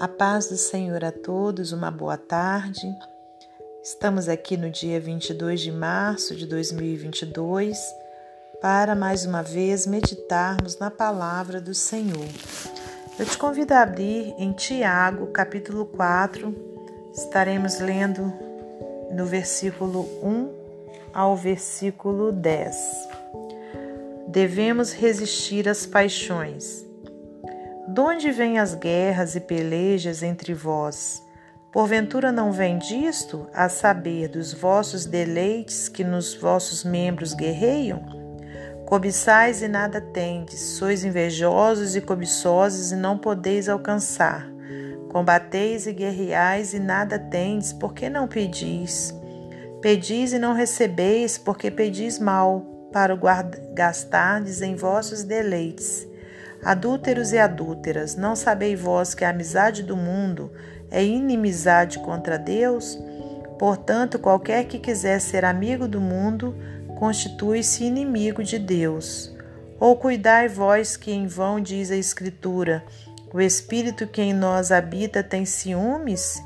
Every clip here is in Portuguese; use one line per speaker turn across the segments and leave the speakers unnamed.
A paz do Senhor a todos, uma boa tarde. Estamos aqui no dia 22 de março de 2022 para mais uma vez meditarmos na palavra do Senhor. Eu te convido a abrir em Tiago, capítulo 4. Estaremos lendo no versículo 1 ao versículo 10. Devemos resistir às paixões Donde vêm as guerras e pelejas entre vós? Porventura não vem disto, a saber, dos vossos deleites que nos vossos membros guerreiam? Cobiçais e nada tendes, sois invejosos e cobiçosos e não podeis alcançar. Combateis e guerreais e nada tendes, porque não pedis? Pedis e não recebeis, porque pedis mal, para gastardes em vossos deleites. Adúlteros e adúlteras, não sabeis vós que a amizade do mundo é inimizade contra Deus? Portanto, qualquer que quiser ser amigo do mundo, constitui-se inimigo de Deus. Ou cuidai vós que em vão diz a Escritura: o Espírito que em nós habita tem ciúmes?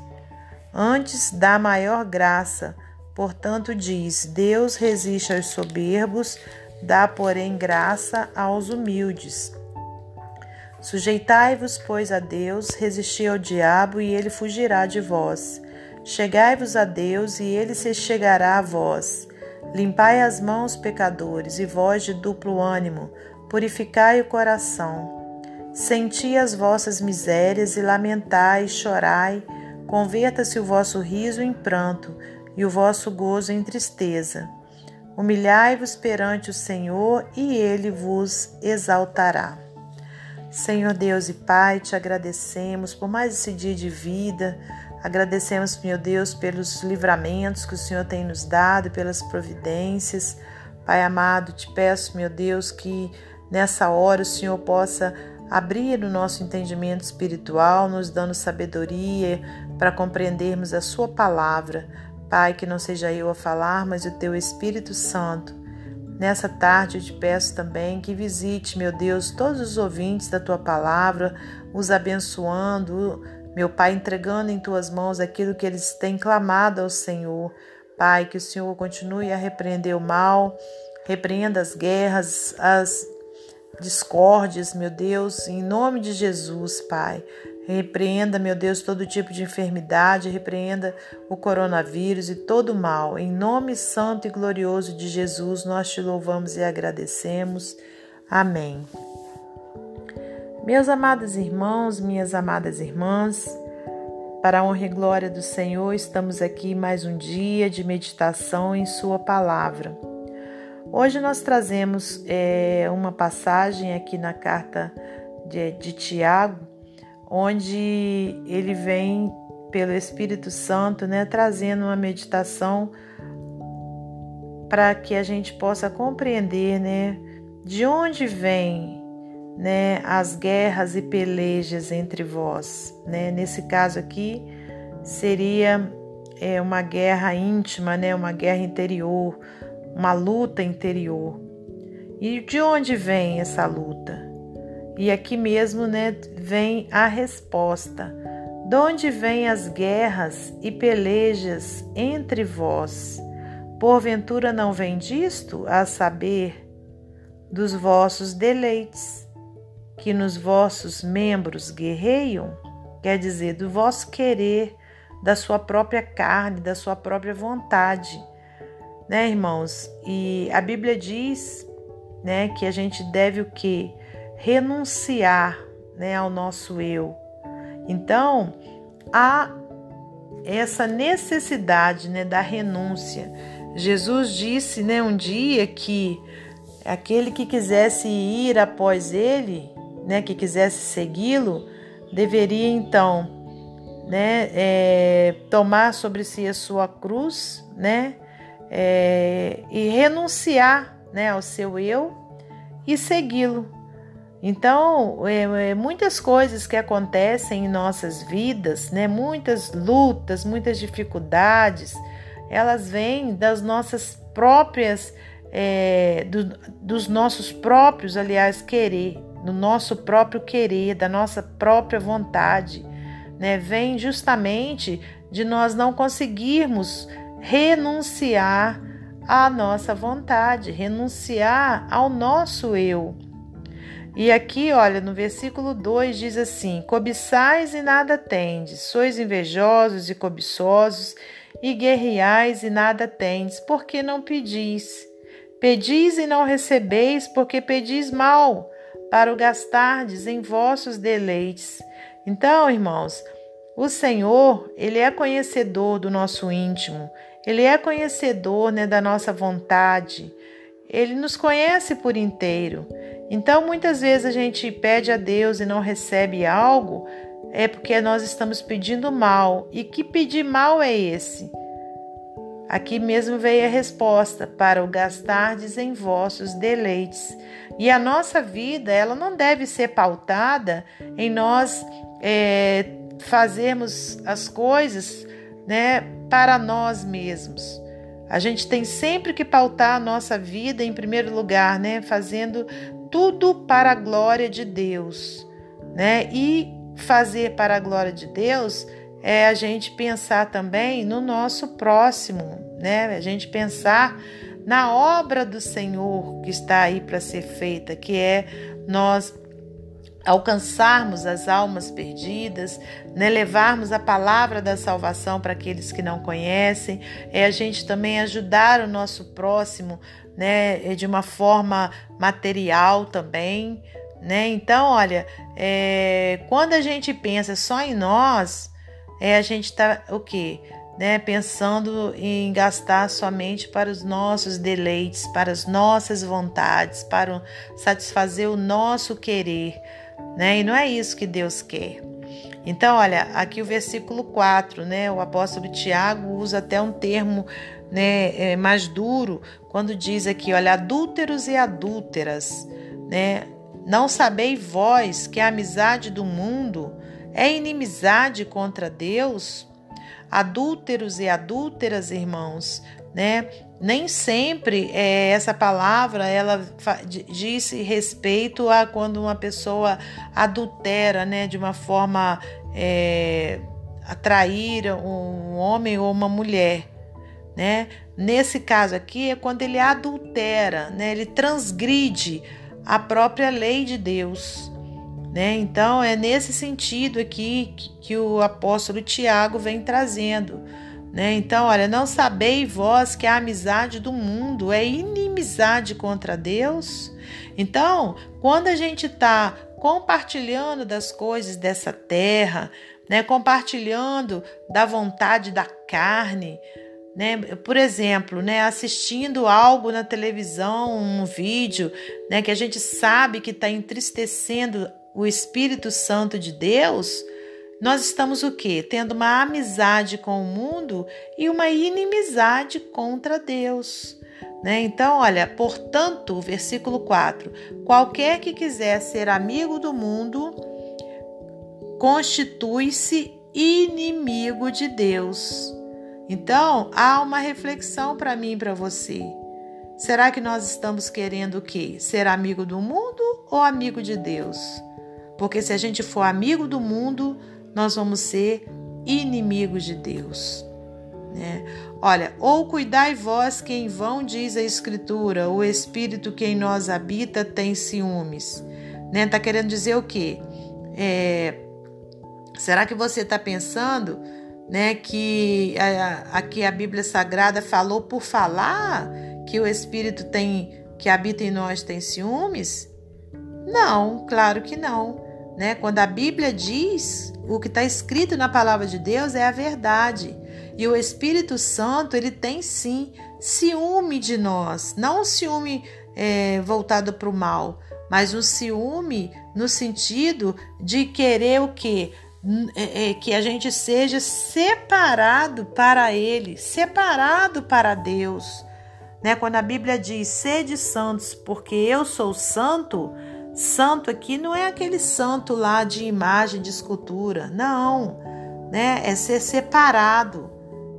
Antes dá maior graça. Portanto, diz: Deus resiste aos soberbos, dá, porém, graça aos humildes. Sujeitai-vos, pois, a Deus, resisti ao diabo e ele fugirá de vós. Chegai-vos a Deus e ele se chegará a vós. Limpai as mãos, pecadores, e vós de duplo ânimo, purificai o coração. Senti as vossas misérias e lamentai, chorai, converta-se o vosso riso em pranto e o vosso gozo em tristeza. Humilhai-vos perante o Senhor e ele vos exaltará. Senhor Deus e Pai, te agradecemos por mais esse dia de vida. Agradecemos, meu Deus, pelos livramentos que o Senhor tem nos dado, pelas providências. Pai amado, te peço, meu Deus, que nessa hora o Senhor possa abrir o nosso entendimento espiritual, nos dando sabedoria para compreendermos a Sua palavra. Pai, que não seja eu a falar, mas o Teu Espírito Santo Nessa tarde eu te peço também que visite, meu Deus, todos os ouvintes da tua palavra, os abençoando, meu Pai, entregando em tuas mãos aquilo que eles têm clamado ao Senhor. Pai, que o Senhor continue a repreender o mal, repreenda as guerras, as discórdias, meu Deus, em nome de Jesus, Pai. Repreenda, meu Deus, todo tipo de enfermidade, repreenda o coronavírus e todo o mal. Em nome santo e glorioso de Jesus, nós te louvamos e agradecemos. Amém. Meus amados irmãos, minhas amadas irmãs, para a honra e glória do Senhor, estamos aqui mais um dia de meditação em Sua palavra. Hoje nós trazemos é, uma passagem aqui na carta de, de Tiago onde ele vem pelo Espírito Santo, né, trazendo uma meditação para que a gente possa compreender, né, de onde vem, né, as guerras e pelejas entre vós, né? Nesse caso aqui seria é, uma guerra íntima, né, uma guerra interior, uma luta interior. E de onde vem essa luta? E aqui mesmo, né, vem a resposta. De onde vêm as guerras e pelejas entre vós? Porventura não vem disto, a saber, dos vossos deleites, que nos vossos membros guerreiam? Quer dizer, do vosso querer, da sua própria carne, da sua própria vontade. Né, irmãos? E a Bíblia diz, né, que a gente deve o quê? Renunciar né, ao nosso eu. Então, há essa necessidade né, da renúncia. Jesus disse né, um dia que aquele que quisesse ir após ele, né, que quisesse segui-lo, deveria então né, é, tomar sobre si a sua cruz né, é, e renunciar né, ao seu eu e segui-lo. Então, é, é, muitas coisas que acontecem em nossas vidas, né, muitas lutas, muitas dificuldades, elas vêm das nossas próprias, é, do, dos nossos próprios, aliás, querer, do nosso próprio querer, da nossa própria vontade. né, vem justamente de nós não conseguirmos renunciar à nossa vontade, renunciar ao nosso eu. E aqui, olha, no versículo 2 diz assim: Cobiçais e nada tendes, sois invejosos e cobiçosos, e guerreais e nada tendes, porque não pedis. Pedis e não recebeis, porque pedis mal, para o gastardes em vossos deleites. Então, irmãos, o Senhor, ele é conhecedor do nosso íntimo, ele é conhecedor né, da nossa vontade, ele nos conhece por inteiro. Então, muitas vezes a gente pede a Deus e não recebe algo, é porque nós estamos pedindo mal. E que pedir mal é esse? Aqui mesmo veio a resposta: para o gastardes em vossos deleites. E a nossa vida, ela não deve ser pautada em nós é, fazermos as coisas né, para nós mesmos. A gente tem sempre que pautar a nossa vida em primeiro lugar, né, fazendo tudo para a glória de Deus, né? E fazer para a glória de Deus é a gente pensar também no nosso próximo, né? A gente pensar na obra do Senhor que está aí para ser feita, que é nós alcançarmos as almas perdidas, né, levarmos a palavra da salvação para aqueles que não conhecem, é a gente também ajudar o nosso próximo né, de uma forma material também. Né? Então, olha, é, quando a gente pensa só em nós, é, a gente está o quê? Né, pensando em gastar somente para os nossos deleites, para as nossas vontades, para satisfazer o nosso querer né? E não é isso que Deus quer. Então, olha, aqui o versículo 4, né? O apóstolo Tiago usa até um termo né, é, mais duro quando diz aqui, olha, adúlteros e adúlteras, né? Não sabeis vós que a amizade do mundo é inimizade contra Deus? Adúlteros e adúlteras, irmãos, né? Nem sempre é, essa palavra ela diz respeito a quando uma pessoa adultera, né, de uma forma é, atrair um homem ou uma mulher, né? Nesse caso aqui é quando ele adultera, né? Ele transgride a própria lei de Deus, né? Então é nesse sentido aqui que, que o apóstolo Tiago vem trazendo. Né? Então, olha, não sabeis vós que a amizade do mundo é inimizade contra Deus? Então, quando a gente está compartilhando das coisas dessa terra, né, compartilhando da vontade da carne, né, por exemplo, né, assistindo algo na televisão, um vídeo, né, que a gente sabe que está entristecendo o Espírito Santo de Deus, nós estamos o quê? Tendo uma amizade com o mundo e uma inimizade contra Deus. Né? Então, olha, portanto, versículo 4: qualquer que quiser ser amigo do mundo constitui-se inimigo de Deus. Então, há uma reflexão para mim e para você. Será que nós estamos querendo o quê? Ser amigo do mundo ou amigo de Deus? Porque se a gente for amigo do mundo, nós vamos ser inimigos de Deus. Né? Olha, ou cuidai vós que em vão diz a Escritura, o Espírito que em nós habita tem ciúmes. Né? Tá querendo dizer o quê? É, será que você está pensando né, que a, aqui a Bíblia Sagrada falou por falar que o Espírito tem que habita em nós tem ciúmes? Não, claro que não. Né? Quando a Bíblia diz o que está escrito na palavra de Deus é a verdade. E o Espírito Santo, ele tem sim ciúme de nós, não um ciúme é, voltado para o mal, mas um ciúme no sentido de querer o quê? É, é, que a gente seja separado para Ele, separado para Deus. Né? Quando a Bíblia diz sede santos, porque eu sou santo, Santo aqui não é aquele santo lá de imagem, de escultura. Não, né? É ser separado.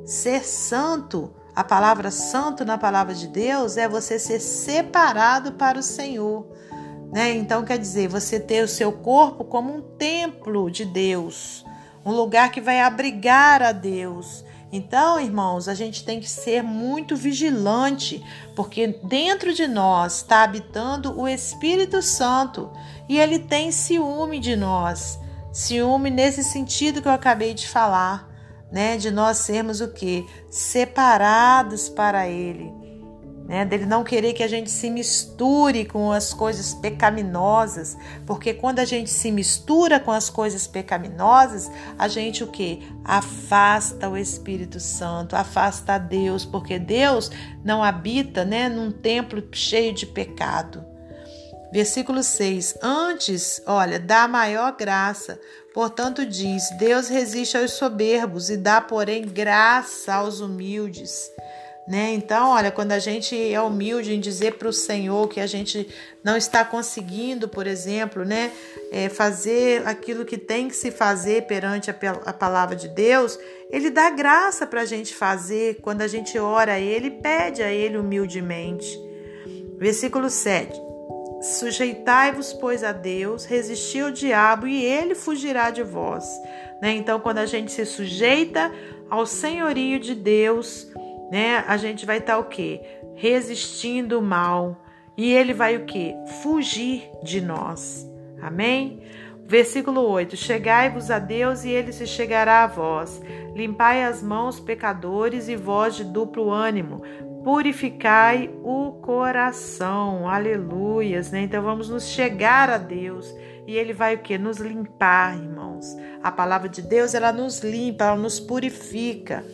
Ser santo, a palavra santo na palavra de Deus é você ser separado para o Senhor. Né? Então quer dizer, você ter o seu corpo como um templo de Deus, um lugar que vai abrigar a Deus. Então, irmãos, a gente tem que ser muito vigilante, porque dentro de nós está habitando o Espírito Santo e ele tem ciúme de nós. Ciúme nesse sentido que eu acabei de falar, né? De nós sermos o que? Separados para ele né? Dele não querer que a gente se misture com as coisas pecaminosas, porque quando a gente se mistura com as coisas pecaminosas, a gente o que? Afasta o Espírito Santo, afasta a Deus, porque Deus não habita, né, num templo cheio de pecado. Versículo 6: Antes, olha, dá maior graça. Portanto, diz: Deus resiste aos soberbos e dá, porém, graça aos humildes. Né? Então, olha, quando a gente é humilde em dizer para o Senhor que a gente não está conseguindo, por exemplo, né, é, fazer aquilo que tem que se fazer perante a, a palavra de Deus, Ele dá graça para a gente fazer quando a gente ora a Ele pede a Ele humildemente. Versículo 7. Sujeitai-vos, pois, a Deus, resisti ao diabo e ele fugirá de vós. Né? Então, quando a gente se sujeita ao senhorio de Deus, né? A gente vai estar tá, o quê? Resistindo o mal. E ele vai o quê? Fugir de nós. Amém? Versículo 8: Chegai-vos a Deus e ele se chegará a vós. Limpai as mãos, pecadores, e vós de duplo ânimo. Purificai o coração. Aleluias, né? Então vamos nos chegar a Deus e ele vai o que? Nos limpar, irmãos. A palavra de Deus, ela nos limpa, ela nos purifica.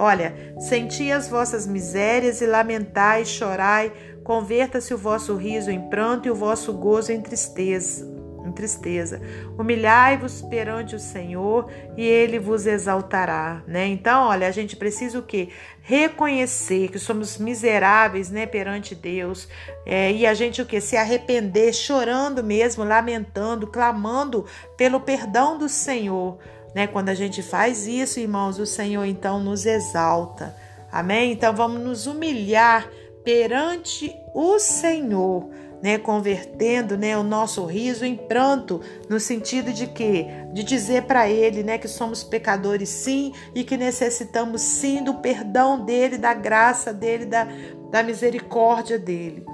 Olha, senti as vossas misérias e lamentai, chorai, converta-se o vosso riso em pranto e o vosso gozo em tristeza. Em tristeza. Humilhai-vos perante o Senhor e ele vos exaltará, né? Então, olha, a gente precisa o quê? Reconhecer que somos miseráveis, né, perante Deus, é, e a gente o que? Se arrepender, chorando mesmo, lamentando, clamando pelo perdão do Senhor né? Quando a gente faz isso, irmãos, o Senhor então nos exalta. Amém? Então vamos nos humilhar perante o Senhor, né, convertendo, né, o nosso riso em pranto, no sentido de que de dizer para ele, né, que somos pecadores sim e que necessitamos sim do perdão dele, da graça dele, da, da misericórdia dele.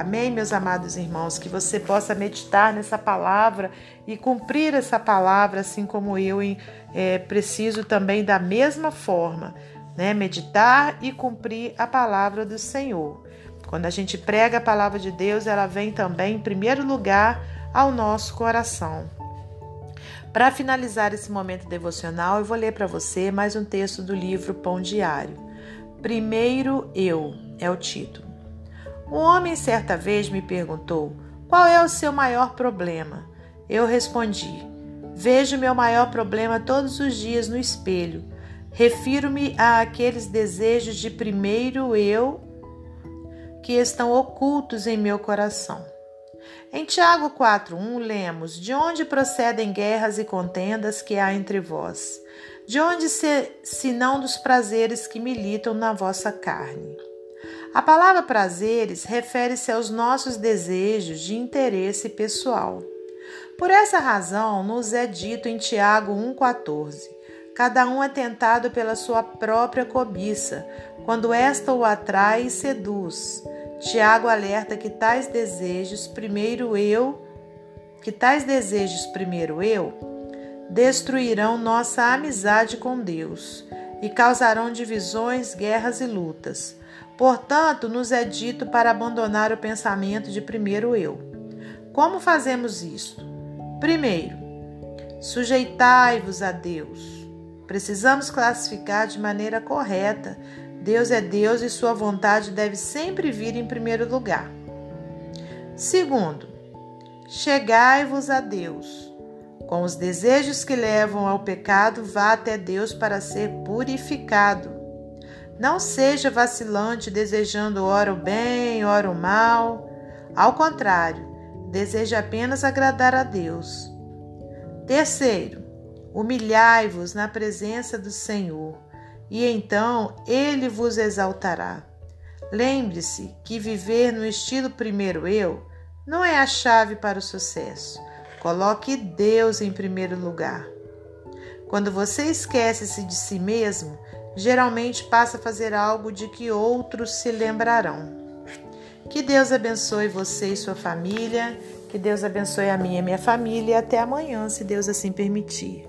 Amém, meus amados irmãos? Que você possa meditar nessa palavra e cumprir essa palavra, assim como eu é, preciso também da mesma forma, né? Meditar e cumprir a palavra do Senhor. Quando a gente prega a palavra de Deus, ela vem também, em primeiro lugar, ao nosso coração. Para finalizar esse momento devocional, eu vou ler para você mais um texto do livro Pão Diário. Primeiro Eu é o título. Um homem certa vez me perguntou: Qual é o seu maior problema? Eu respondi: Vejo meu maior problema todos os dias no espelho. Refiro-me a aqueles desejos de primeiro eu que estão ocultos em meu coração. Em Tiago 4:1 lemos: De onde procedem guerras e contendas que há entre vós? De onde se, se não dos prazeres que militam na vossa carne? A palavra prazeres refere-se aos nossos desejos de interesse pessoal. Por essa razão, nos é dito em Tiago 1,14: Cada um é tentado pela sua própria cobiça, quando esta o atrai e seduz. Tiago alerta que tais desejos, primeiro eu, que tais desejos, primeiro eu, destruirão nossa amizade com Deus e causarão divisões, guerras e lutas. Portanto, nos é dito para abandonar o pensamento de primeiro eu. Como fazemos isto? Primeiro, sujeitai-vos a Deus. Precisamos classificar de maneira correta. Deus é Deus e sua vontade deve sempre vir em primeiro lugar. Segundo, chegai-vos a Deus. Com os desejos que levam ao pecado, vá até Deus para ser purificado. Não seja vacilante desejando ora o bem, ora o mal. Ao contrário, deseje apenas agradar a Deus. Terceiro, humilhai-vos na presença do Senhor, e então ele vos exaltará. Lembre-se que viver no estilo primeiro eu não é a chave para o sucesso. Coloque Deus em primeiro lugar. Quando você esquece-se de si mesmo, geralmente passa a fazer algo de que outros se lembrarão. Que Deus abençoe você e sua família, que Deus abençoe a minha e minha família e até amanhã, se Deus assim permitir.